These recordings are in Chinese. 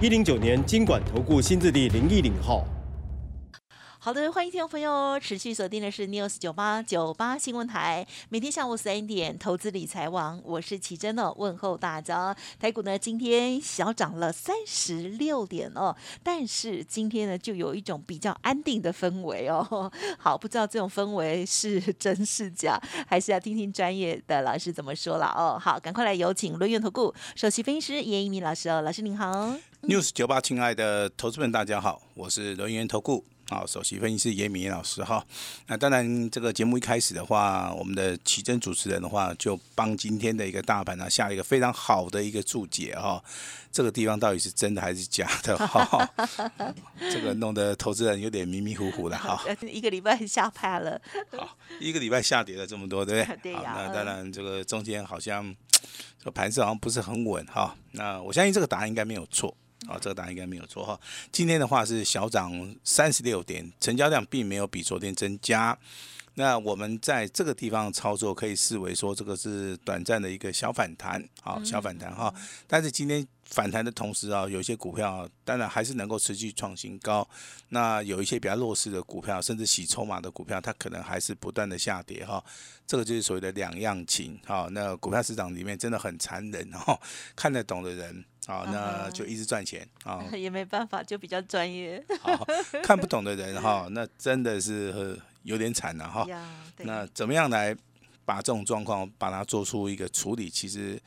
一零九年经管投顾新字第零一零号。好的，欢迎听众朋友持续锁定的是 News 九八九八新闻台，每天下午三点投资理财网，我是奇珍哦，问候大家。台股呢今天小涨了三十六点哦，但是今天呢就有一种比较安定的氛围哦。好，不知道这种氛围是真是假，还是要听听专业的老师怎么说了哦。好，赶快来有请轮源投顾首席分析师严一鸣老师哦，老师您好。News 九八，亲爱的投资们，大家好，我是轮源投顾啊首席分析师严敏老师哈。那当然，这个节目一开始的话，我们的奇珍主持人的话，就帮今天的一个大盘呢下了一个非常好的一个注解哈。这个地方到底是真的还是假的哈？这个弄得投资人有点迷迷糊糊的哈。一个礼拜下趴了，好，一个礼拜下跌了这么多，对不对？对呀好，那当然，这个中间好像 这个盘势好像不是很稳哈。那我相信这个答案应该没有错。啊，这个答案应该没有错哈。今天的话是小涨三十六点，成交量并没有比昨天增加。那我们在这个地方操作，可以视为说这个是短暂的一个小反弹，好小反弹哈。但是今天反弹的同时啊，有一些股票当然还是能够持续创新高。那有一些比较弱势的股票，甚至洗筹码的股票，它可能还是不断的下跌哈。这个就是所谓的两样情哈。那股票市场里面真的很残忍哈，看得懂的人啊，那就一直赚钱啊。也没办法，就比较专业。好，看不懂的人哈，那真的是呃有点惨了哈。那怎么样来把这种状况把它做出一个处理？其实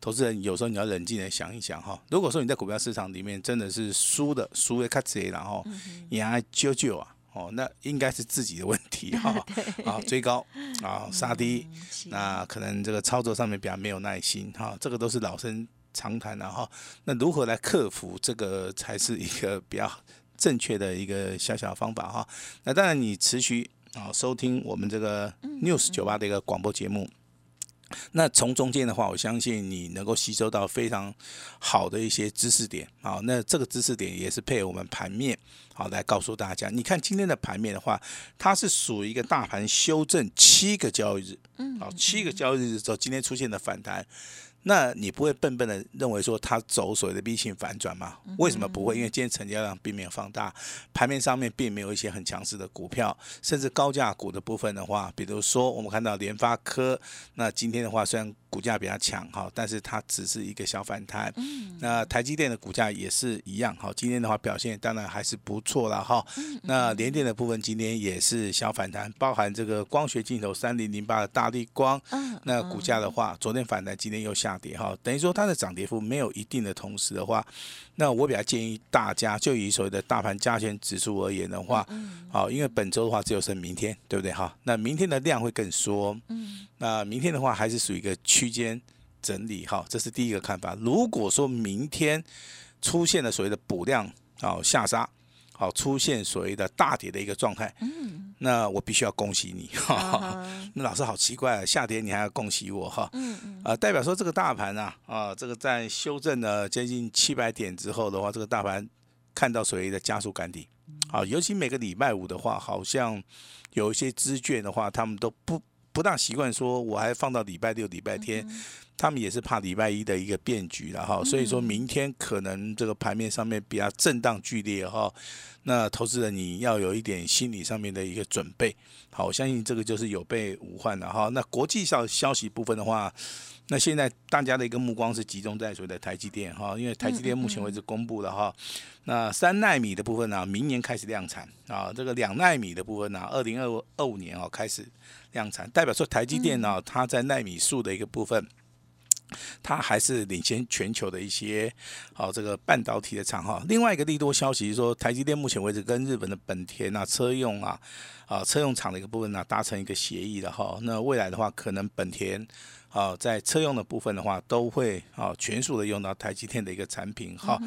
投资人有时候你要冷静的想一想哈。如果说你在股票市场里面真的是输的输的卡贼，然后你还揪揪啊。哦，那应该是自己的问题哈，啊，追高啊，杀低，是那可能这个操作上面比较没有耐心哈，这个都是老生常谈的哈。那如何来克服这个才是一个比较正确的一个小小方法哈。那当然你持续啊收听我们这个 News 酒吧的一个广播节目。那从中间的话，我相信你能够吸收到非常好的一些知识点啊。那这个知识点也是配合我们盘面好来告诉大家。你看今天的盘面的话，它是属于一个大盘修正七个交易日，嗯，好，七个交易日之后，今天出现的反弹。那你不会笨笨的认为说它走所谓的 V 型反转吗？为什么不会？因为今天成交量并没有放大，盘面上面并没有一些很强势的股票，甚至高价股的部分的话，比如说我们看到联发科，那今天的话虽然股价比较强哈，但是它只是一个小反弹。那台积电的股价也是一样哈，今天的话表现当然还是不错了哈。那联电的部分今天也是小反弹，包含这个光学镜头三零零八的大力光，嗯那股价的话，昨天反弹，今天又下跌哈，等于说它的涨跌幅没有一定的同时的话，那我比较建议大家就以所谓的大盘加权指数而言的话，好，因为本周的话只有剩明天，对不对哈？那明天的量会更缩，嗯那明天的话还是属于一个区间整理哈，这是第一个看法。如果说明天出现了所谓的补量好下杀，好出现所谓的大跌的一个状态，嗯那我必须要恭喜你哈。那老师好奇怪啊，下跌你还要恭喜我哈？嗯嗯啊，代表说这个大盘啊，啊，这个在修正了接近七百点之后的话，这个大盘看到所谓的加速赶底，啊，尤其每个礼拜五的话，好像有一些资券的话，他们都不不大习惯说，我还放到礼拜六、礼拜天，他们也是怕礼拜一的一个变局了哈，所以说明天可能这个盘面上面比较震荡剧烈哈，那投资人你要有一点心理上面的一个准备，好，我相信这个就是有备无患的哈。那国际上消息部分的话，那现在大家的一个目光是集中在所谓的台积电哈，因为台积电目前为止公布了哈，那三纳米的部分呢、明年开始量产啊，这个两纳米的部分呢、二零二二五年哦开始量产，代表说台积电呢、它在纳米数的一个部分。它还是领先全球的一些好、这个半导体的厂哈。另外一个利多消息是说，台积电目前为止跟日本的本田啊、车用啊、啊车用厂的一个部分呢、达成一个协议了哈。那未来的话，可能本田啊，在车用的部分的话，都会啊全数的用到台积电的一个产品哈。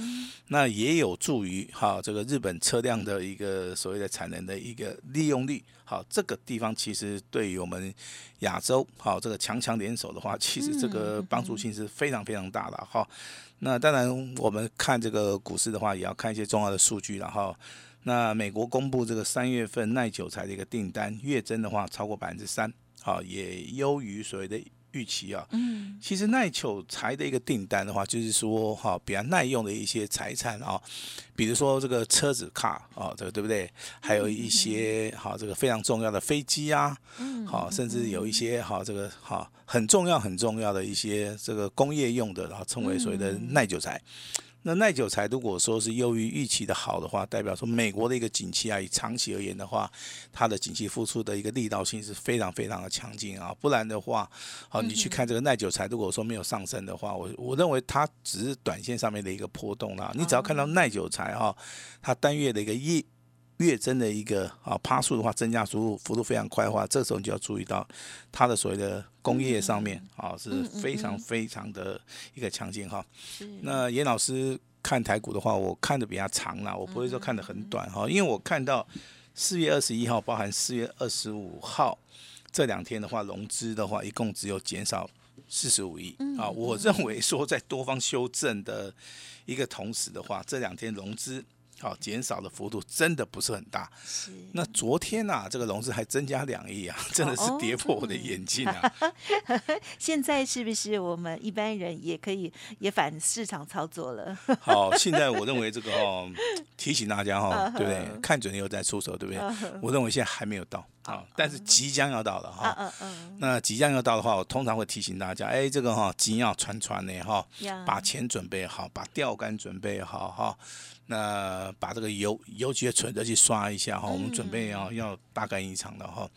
那也有助于哈这个日本车辆的一个所谓的产能的一个利用率。好，这个地方其实对于我们亚洲好这个强强联手的话，其实这个帮助性是非常非常大的哈。那当然，我们看这个股市的话，也要看一些重要的数据然后。那美国公布这个三月份耐久材的一个订单月增的话，超过百分之三，好，也优于所谓的。预期啊，嗯，其实耐久材的一个订单的话，就是说哈，比较耐用的一些财产啊，比如说这个车子卡啊，这个对不对？还有一些好这个非常重要的飞机啊，嗯，好，甚至有一些哈这个哈很重要很重要的一些这个工业用的，然后称为所谓的耐久材。那耐久材如果说是优于预期的好的话，代表说美国的一个景气啊，以长期而言的话，它的景气复苏的一个力道性是非常非常的强劲啊。不然的话，好，你去看这个耐久材，如果说没有上升的话，我我认为它只是短线上面的一个波动啦。你只要看到耐久材哈，它单月的一个月月增的一个啊趴数的话，增加速度幅度非常快的话，这时候你就要注意到它的所谓的工业上面啊是非常非常的一个强劲哈。那严老师。看台股的话，我看的比较长啦，我不会说看的很短哈，因为我看到四月二十一号，包含四月二十五号这两天的话，融资的话一共只有减少四十五亿啊。我认为说在多方修正的一个同时的话，这两天融资。好，减少的幅度真的不是很大。是。那昨天呐，这个融资还增加两亿啊，真的是跌破我的眼镜啊。现在是不是我们一般人也可以也反市场操作了？好，现在我认为这个哦，提醒大家哈，对不对？看准以再出手，对不对？我认为现在还没有到啊，但是即将要到了哈。嗯嗯。那即将要到的话，我通常会提醒大家，哎，这个哈，紧要传传的哈，把钱准备好，把钓竿准备好哈。那把这个油油机的存折去刷一下哈，我们准备要要大干一场的哈。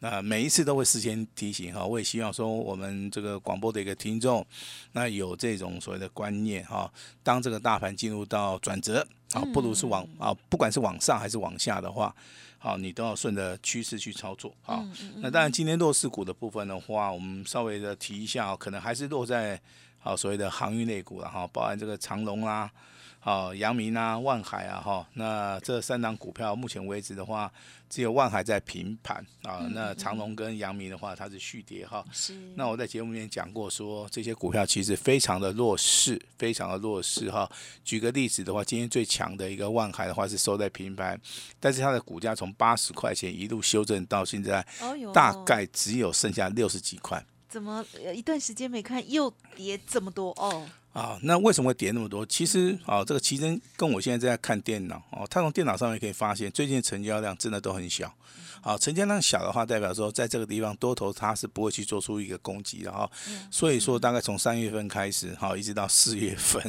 那每一次都会事先提醒哈，我也希望说我们这个广播的一个听众，那有这种所谓的观念哈，当这个大盘进入到转折啊，不如是往啊，不管是往上还是往下的话，好，你都要顺着趋势去操作啊，那当然今天弱势股的部分的话，我们稍微的提一下，可能还是落在啊所谓的航运类股了哈，包含这个长龙啦。好，阳明啊，万海啊，哈，那这三档股票目前为止的话，只有万海在平盘啊。那长隆跟阳明的话，它是续跌哈。是。那我在节目里面讲过，说这些股票其实非常的弱势，非常的弱势哈。举个例子的话，今天最强的一个万海的话是收在平盘，但是它的股价从八十块钱一路修正到现在，大概只有剩下六十几块。怎么一段时间没看又跌这么多哦？啊，那为什么会跌那么多？其实啊，这个奇珍跟我现在在看电脑哦，他从电脑上面可以发现，最近成交量真的都很小。好，成交量小的话，代表说在这个地方多头它是不会去做出一个攻击的哈。所以说，大概从三月份开始，哈，一直到四月份，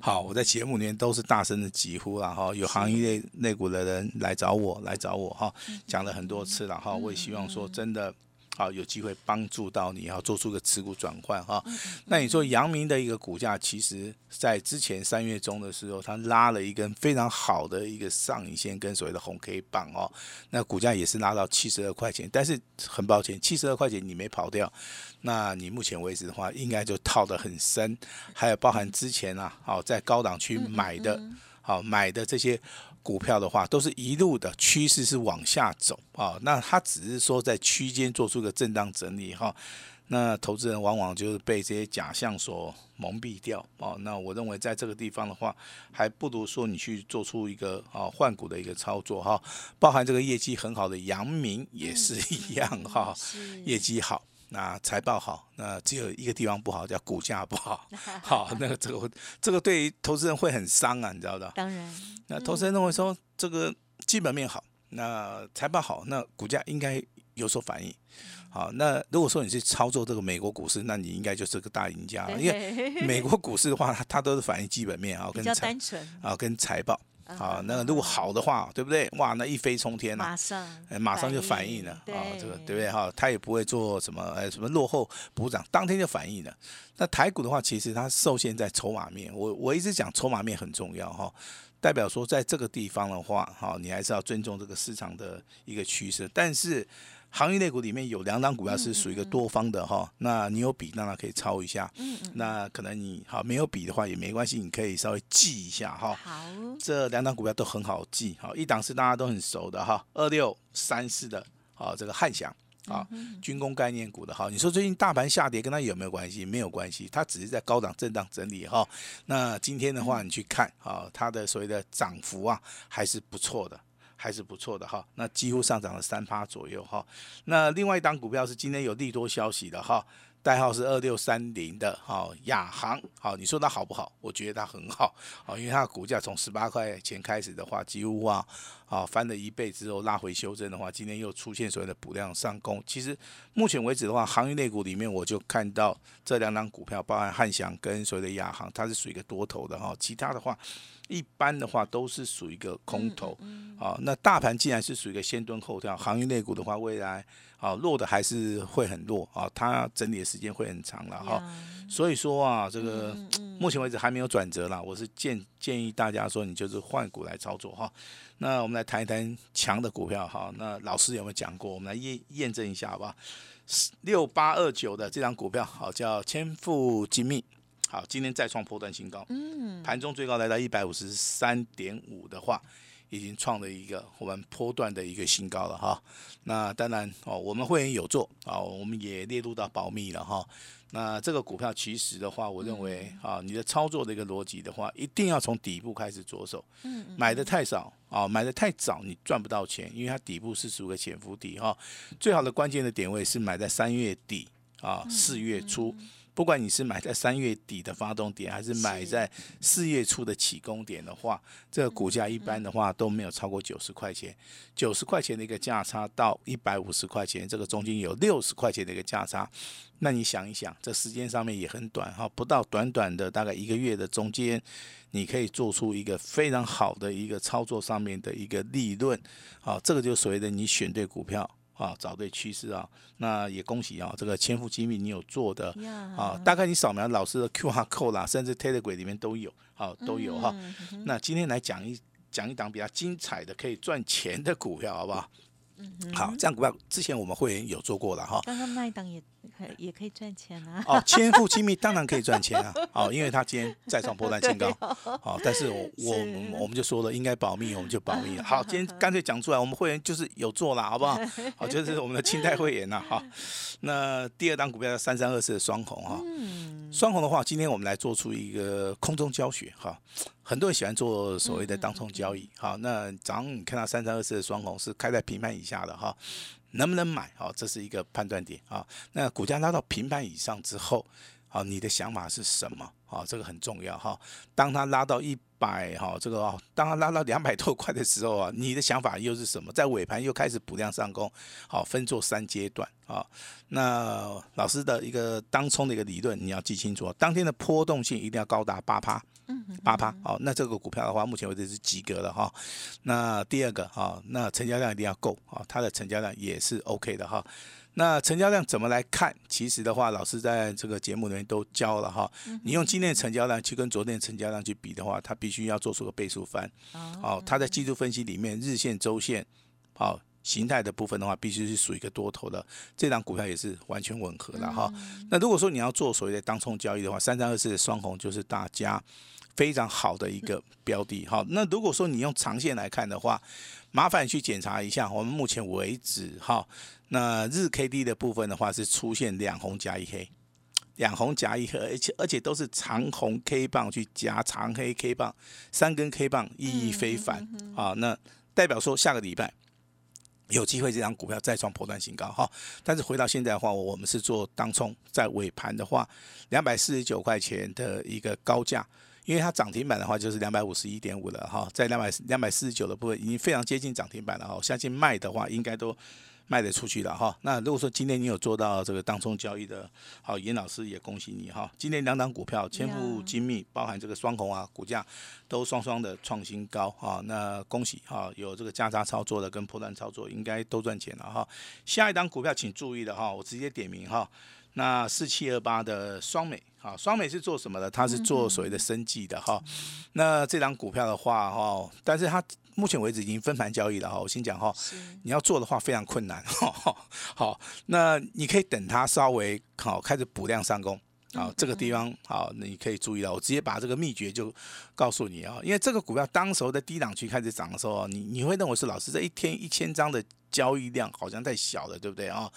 好，我在节目里面都是大声的疾呼了哈。有行业内内股的人来找我，来找我哈，讲了很多次了哈。我也希望说真的。好，有机会帮助到你，要做出个持股转换哈。那你说阳明的一个股价，其实在之前三月中的时候，它拉了一根非常好的一个上影线跟所谓的红 K 棒哦，那股价也是拉到七十二块钱。但是很抱歉，七十二块钱你没跑掉，那你目前为止的话，应该就套得很深。还有包含之前啊，好在高档区买的，好买的这些。股票的话，都是一路的趋势是往下走啊，那它只是说在区间做出个震荡整理哈，那投资人往往就是被这些假象所蒙蔽掉啊，那我认为在这个地方的话，还不如说你去做出一个啊换股的一个操作哈，包含这个业绩很好的阳明也是一样哈，业绩好。那财报好，那只有一个地方不好，叫股价不好。好，那个这个这个对于投资人会很伤啊，你知道的。当然，那投资人认为说这个基本面好，那财报好，那股价应该有所反应。好，那如果说你是操作这个美国股市，那你应该就是个大赢家了，因为 美国股市的话，它都是反映基本面啊，跟财啊跟财报。好，那如果好的话，对不对？哇，那一飞冲天了，马上，马上就反应了啊！这个对不对？哈，他也不会做什么，哎，什么落后补涨，当天就反应了。那台股的话，其实它受限在筹码面，我我一直讲筹码面很重要哈，代表说在这个地方的话，哈，你还是要尊重这个市场的一个趋势，但是。航运类股里面有两档股票是属于一个多方的哈，那你有笔当然可以抄一下，嗯嗯，那可能你好没有笔的话也没关系，你可以稍微记一下哈。好，这两档股票都很好记，好，一档是大家都很熟的哈，二六三四的，好，这个汉翔。啊，军工概念股的哈，你说最近大盘下跌跟它有没有关系？没有关系，它只是在高档震荡整理哈。那今天的话，你去看啊，它的所谓的涨幅啊，还是不错的，还是不错的哈。那几乎上涨了三趴左右哈。那另外一档股票是今天有利多消息的哈。代号是二六三零的，哈亚航，好，你说它好不好？我觉得它很好，好，因为它的股价从十八块钱开始的话，几乎啊，啊翻了一倍之后拉回修正的话，今天又出现所谓的补量上攻。其实目前为止的话，航运类股里面我就看到这两档股票，包含汉翔跟所谓的亚航，它是属于一个多头的哈，其他的话。一般的话都是属于一个空头，啊，那大盘既然是属于一个先蹲后跳，航运类股的话，未来啊弱的还是会很弱啊，它整理的时间会很长了哈。所以说啊，这个目前为止还没有转折啦，我是建建议大家说，你就是换股来操作哈。那我们来谈一谈强的股票哈。那老师有没有讲过？我们来验验证一下好不好？六八二九的这张股票好，叫千富精密。好，今天再创破断新高，嗯，盘中最高来到一百五十三点五的话，已经创了一个我们波段的一个新高了哈。那当然哦，我们会员有做啊，我们也列入到保密了哈。那这个股票其实的话，我认为啊，你的操作的一个逻辑的话，一定要从底部开始着手。嗯，买的太少啊，买的太早，你赚不到钱，因为它底部是属于潜伏底哈。最好的关键的点位是买在三月底啊，四月初。不管你是买在三月底的发动点，还是买在四月初的起攻点的话，这个股价一般的话都没有超过九十块钱。九十块钱的一个价差到一百五十块钱，这个中间有六十块钱的一个价差。那你想一想，这时间上面也很短哈，不到短短的大概一个月的中间，你可以做出一个非常好的一个操作上面的一个利润。好，这个就所谓的你选对股票。啊，找对趋势啊，那也恭喜啊，这个千富机密你有做的啊，大概你扫描老师的 Q R code 啦，甚至 Telegram 里面都有，好都有哈。那今天来讲一讲一档比较精彩的可以赚钱的股票，好不好？好，这样股票之前我们会员有做过了哈。刚刚那一档也可也可以赚钱啊。哦，千富精密当然可以赚钱啊。哦，因为他今天再创波段新高。好，但是我 我我们就说了，应该保密，我们就保密。好，今天干脆讲出来，我们会员就是有做了，好不好？好，就是我们的清代会员呐。哈，那第二档股票三三二四的双红哈。双红的话，今天我们来做出一个空中教学哈。很多人喜欢做所谓的当冲交易，好，那早上你看到三三二四的双红是开在平盘以下的哈，能不能买？好，这是一个判断点啊。那股价拉到平盘以上之后，好，你的想法是什么？好，这个很重要哈。当它拉到一百哈，这个哦，当它拉到两百多块的时候啊，你的想法又是什么？在尾盘又开始补量上攻，好，分做三阶段啊。那老师的一个当冲的一个理论，你要记清楚，当天的波动性一定要高达八趴。八趴，好，那这个股票的话，目前为止是及格了哈。那第二个哈，那成交量一定要够啊，它的成交量也是 OK 的哈。那成交量怎么来看？其实的话，老师在这个节目里面都教了哈。你用今天的成交量去跟昨天的成交量去比的话，它必须要做出个倍数翻。哦，它在技术分析里面，日线、周线，好。形态的部分的话，必须是属于一个多头的，这张股票也是完全吻合的哈。那如果说你要做所谓的当冲交易的话，三三二四的双红就是大家非常好的一个标的。好，那如果说你用长线来看的话，麻烦去检查一下，我们目前为止哈，那日 K D 的部分的话是出现两红加一黑，两红加一黑，而且而且都是长红 K 棒去夹长黑 K 棒，三根 K 棒意义非凡啊。那代表说下个礼拜。有机会这张股票再创破断新高哈，但是回到现在的话，我们是做当冲，在尾盘的话，两百四十九块钱的一个高价，因为它涨停板的话就是两百五十一点五了哈，在两百两百四十九的部分已经非常接近涨停板了哈，我相信卖的话应该都。卖得出去了哈，那如果说今天你有做到这个当冲交易的，好，严老师也恭喜你哈。今天两档股票千富精密，包含这个双红啊，股价都双双的创新高啊，那恭喜哈，有这个加差操作的跟破断操作，应该都赚钱了哈。下一档股票请注意的哈，我直接点名哈。那四七二八的双美，啊，双美是做什么的？它是做所谓的生计的哈。那这张股票的话哈，但是它目前为止已经分盘交易了哈。我先讲哈，你要做的话非常困难 哈。好，那你可以等它稍微好开始补量上攻。好，这个地方好，那你可以注意了，我直接把这个秘诀就告诉你啊，因为这个股票当时候在低档区开始涨的时候，你你会认为是老师这一天一千张的交易量好像太小了，对不对啊？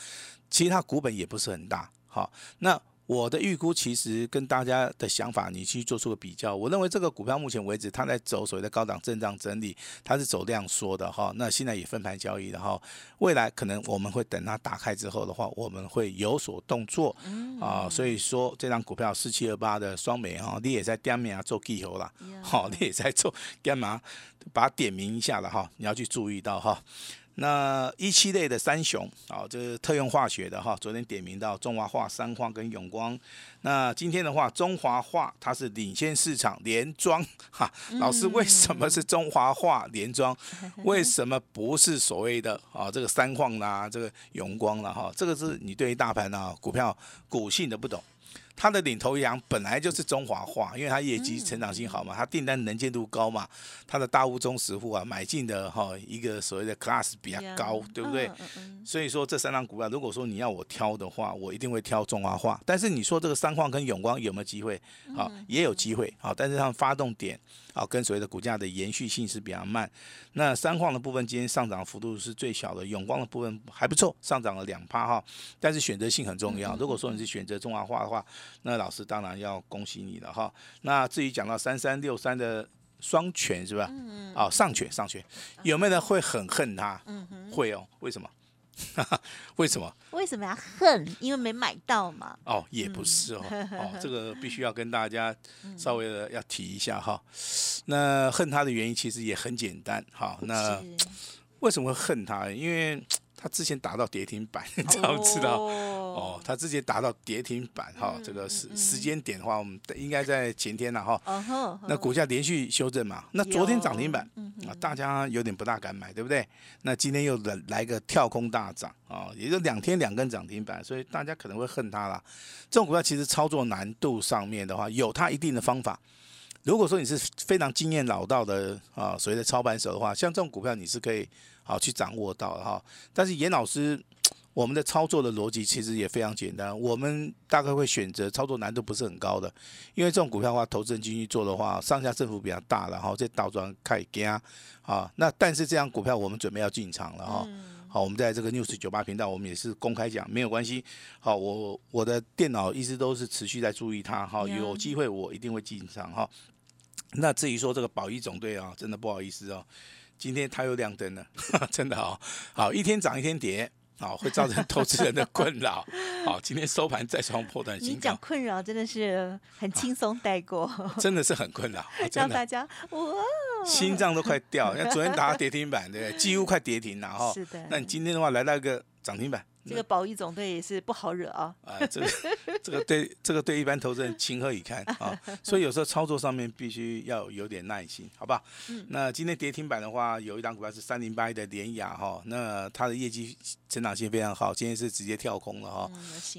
其实它股本也不是很大。好，那。我的预估其实跟大家的想法，你去做出个比较。我认为这个股票目前为止，它在走所谓的高档震荡整理，它是走量缩的哈。那现在也分盘交易的哈。未来可能我们会等它打开之后的话，我们会有所动作啊。所以说这张股票四七二八的双美哈，你也在点名做记号啦，好，你也在做干嘛？把它点名一下了哈，你要去注意到哈。那一期类的三雄啊，这是特用化学的哈。昨天点名到中华化、三矿跟永光。那今天的话，中华化它是领先市场连庄哈。老师，为什么是中华化连庄？为什么不是所谓的啊这个三矿啦、这个永光了哈？这个是你对于大盘啊股票股性的不懂。它的领头羊本来就是中华化，因为它业绩成长性好嘛，它订单能见度高嘛，它的大屋中实户啊买进的哈一个所谓的 class 比较高，对不对？所以说这三张股票，如果说你要我挑的话，我一定会挑中华化。但是你说这个三矿跟永光有没有机会？啊，也有机会啊，但是它们发动点啊跟所谓的股价的延续性是比较慢。那三矿的部分今天上涨幅度是最小的，永光的部分还不错，上涨了两趴哈。但是选择性很重要，如果说你是选择中华化的话。那老师当然要恭喜你了哈。那至于讲到三三六三的双拳是吧？嗯嗯。哦，上拳上拳，有没有人会很恨他？嗯哼。会哦，为什么？为什么？为什么要恨？因为没买到嘛。哦，也不是哦。哦，这个必须要跟大家稍微的要提一下哈。那恨他的原因其实也很简单哈。那为什么会恨他？因为他之前达到跌停板，你知道不知道？哦，他之前达到跌停板哈，这个时时间点的话，我们应该在前天了哈。那股价连续修正嘛，那昨天涨停板啊，大家有点不大敢买，对不对？那今天又来来个跳空大涨啊，也就两天两根涨停板，所以大家可能会恨它啦。这种股票其实操作难度上面的话，有它一定的方法。如果说你是非常经验老道的啊，所谓的操盘手的话，像这种股票你是可以好去掌握到的哈。但是严老师。我们的操作的逻辑其实也非常简单，我们大概会选择操作难度不是很高的，因为这种股票的话，投资人进去做的话，上下振幅比较大，然后再倒转开惊啊。那但是这样股票我们准备要进场了哈。好，我们在这个 news 九八频道，我们也是公开讲，没有关系。好，我我的电脑一直都是持续在注意它，哈，有机会我一定会进场哈。那至于说这个保一总队啊，真的不好意思哦，今天它又亮灯了，真的哦，好，一天涨一天跌。好，会造成投资人的困扰。好，今天收盘再创破断新高。你讲困扰真的是很轻松带过，真的是很困扰，让大家哇，心脏都快掉。因为昨天打跌停板，对不对？几乎快跌停了哈。是的。那你今天的话来到一个涨停板。这个保益总队也是不好惹啊！啊，这个这个对这个对一般投资人情何以堪啊！所以有时候操作上面必须要有点耐心，好不好？嗯。那今天跌停板的话，有一档股票是三零八一的联雅哈，那它的业绩成长性非常好，今天是直接跳空了哈。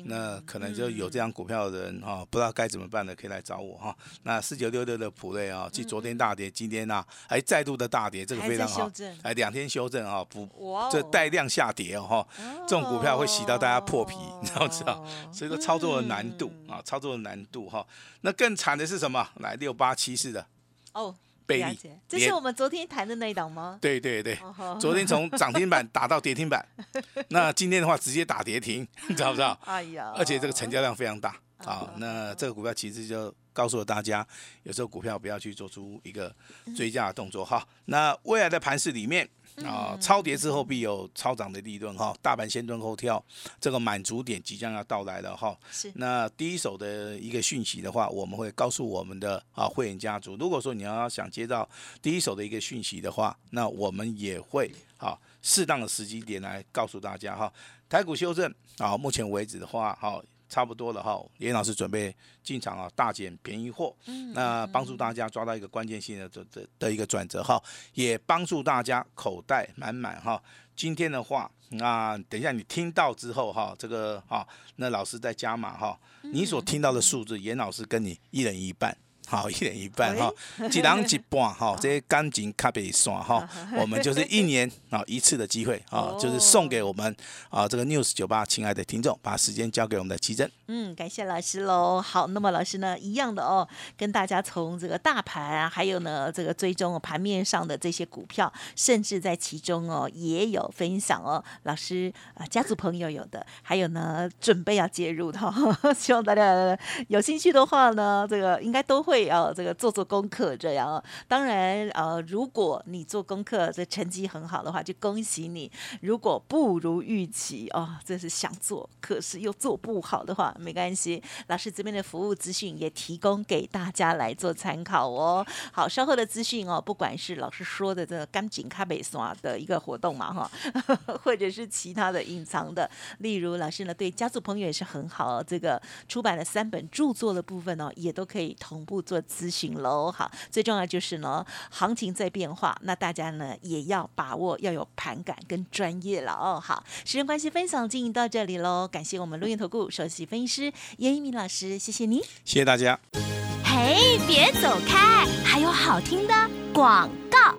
那可能就有这样股票的人哈，不知道该怎么办的，可以来找我哈。那四九六六的普瑞啊，继昨天大跌，今天呢还再度的大跌，这个非常好。哎，两天修正啊，不，这带量下跌哦哈，这种股票。会洗到大家破皮，你知道知道？所以说操作的难度啊，操作的难度哈。那更惨的是什么？来六八七四的哦，贝利，这是我们昨天谈的那一档吗？对对对，昨天从涨停板打到跌停板，那今天的话直接打跌停，你知道不知道？哎呀，而且这个成交量非常大啊。那这个股票其实就告诉了大家，有时候股票不要去做出一个追加的动作哈。那未来的盘市里面。啊，超跌之后必有超涨的利润哈，大盘先蹲后跳，这个满足点即将要到来了哈。是。那第一手的一个讯息的话，我们会告诉我们的啊会员家族，如果说你要想接到第一手的一个讯息的话，那我们也会啊适当的时机点来告诉大家哈。台股修正啊，目前为止的话，好。差不多了哈，严老师准备进场啊，大减便宜货，那帮助大家抓到一个关键性的这这的一个转折哈，也帮助大家口袋满满哈。今天的话，那等一下你听到之后哈，这个哈，那老师在加码哈，你所听到的数字，严老师跟你一人一半。好，一人一半哈，一人一半哈，这些感情卡被算哈，我们就是一年啊一次的机会啊，就是送给我们啊这个 News 酒吧亲爱的听众，把时间交给我们的奇珍。嗯，感谢老师喽。好，那么老师呢，一样的哦，跟大家从这个大盘啊，还有呢这个追踪盘面上的这些股票，甚至在其中哦也有分享哦。老师啊，家族朋友有的，还有呢准备要介入的，希望大家有兴趣的话呢，这个应该都会要这个做做功课这样哦。当然呃，如果你做功课这成绩很好的话，就恭喜你；如果不如预期哦，这是想做可是又做不好的话。没关系，老师这边的服务资讯也提供给大家来做参考哦。好，稍后的资讯哦，不管是老师说的这个干井咖啡刷的一个活动嘛哈，或者是其他的隐藏的，例如老师呢对家族朋友也是很好，这个出版了三本著作的部分哦，也都可以同步做咨询喽。好，最重要就是呢，行情在变化，那大家呢也要把握要有盘感跟专业了哦。好，时间关系，分享进行到这里喽，感谢我们录音投顾首席分析。师严一鸣老师，谢谢你，谢谢大家。嘿，别走开，还有好听的广。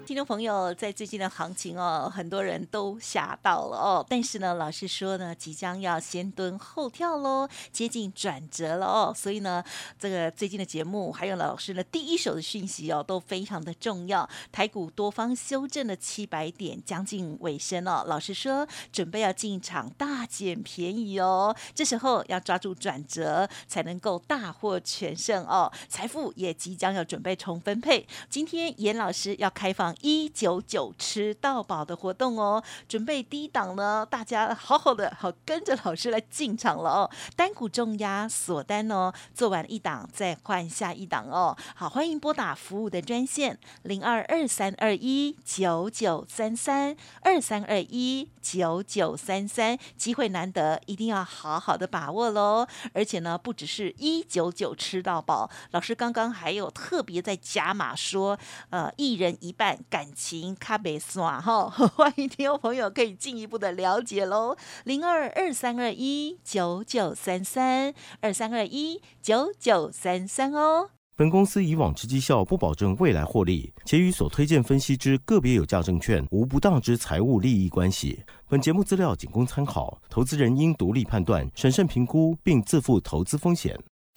听众朋友，在最近的行情哦，很多人都吓到了哦。但是呢，老师说呢，即将要先蹲后跳喽，接近转折了哦。所以呢，这个最近的节目还有老师的第一手的讯息哦，都非常的重要。台股多方修正了七百点，将近尾声哦。老师说，准备要进场大捡便宜哦。这时候要抓住转折，才能够大获全胜哦。财富也即将要准备重分配。今天严老师要开开放。一九九吃到饱的活动哦，准备低档呢，大家好好的好跟着老师来进场了哦。单股重压锁单哦，做完一档再换下一档哦。好，欢迎拨打服务的专线零二二三二一九九三三二三二一九九三三，机会难得，一定要好好的把握喽。而且呢，不只是一九九吃到饱，老师刚刚还有特别在加码说，呃，一人一半。感情卡贝算哈，欢迎听众朋友可以进一步的了解喽，零二二三二一九九三三二三二一九九三三哦。本公司以往之绩效不保证未来获利，且与所推荐分析之个别有价证券无不当之财务利益关系。本节目资料仅供参考，投资人应独立判断、审慎评估，并自负投资风险。